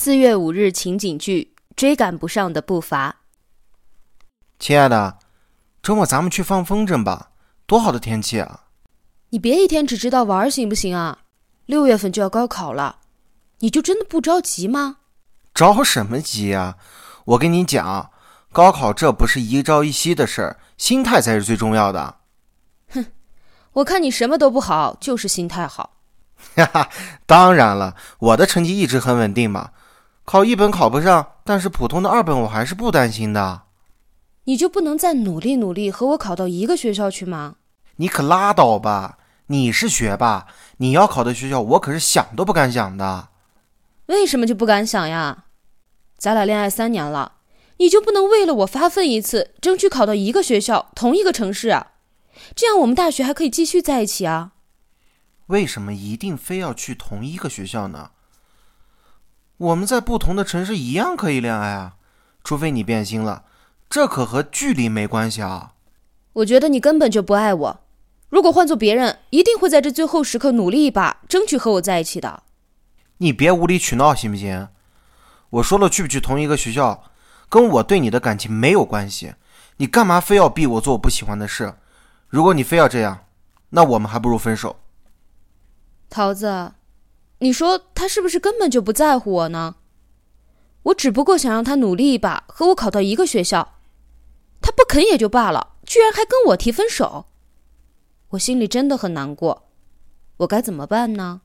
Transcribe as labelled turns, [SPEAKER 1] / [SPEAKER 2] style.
[SPEAKER 1] 四月五日情景剧《追赶不上的步伐》。
[SPEAKER 2] 亲爱的，周末咱们去放风筝吧，多好的天气啊！
[SPEAKER 1] 你别一天只知道玩行不行啊？六月份就要高考了，你就真的不着急吗？
[SPEAKER 2] 着什么急呀？我跟你讲，高考这不是一朝一夕的事儿，心态才是最重要的。
[SPEAKER 1] 哼，我看你什么都不好，就是心态好。
[SPEAKER 2] 哈哈，当然了，我的成绩一直很稳定嘛。考一本考不上，但是普通的二本我还是不担心的。
[SPEAKER 1] 你就不能再努力努力，和我考到一个学校去吗？
[SPEAKER 2] 你可拉倒吧！你是学霸，你要考的学校，我可是想都不敢想的。
[SPEAKER 1] 为什么就不敢想呀？咱俩恋爱三年了，你就不能为了我发奋一次，争取考到一个学校、同一个城市啊？这样我们大学还可以继续在一起啊？
[SPEAKER 2] 为什么一定非要去同一个学校呢？我们在不同的城市一样可以恋爱啊，除非你变心了。这可和距离没关系啊！
[SPEAKER 1] 我觉得你根本就不爱我。如果换做别人，一定会在这最后时刻努力一把，争取和我在一起的。
[SPEAKER 2] 你别无理取闹行不行？我说了，去不去同一个学校，跟我对你的感情没有关系。你干嘛非要逼我做我不喜欢的事？如果你非要这样，那我们还不如分手。
[SPEAKER 1] 桃子，你说他是不是根本就不在乎我呢？我只不过想让他努力一把，和我考到一个学校。他不肯也就罢了，居然还跟我提分手，我心里真的很难过，我该怎么办呢？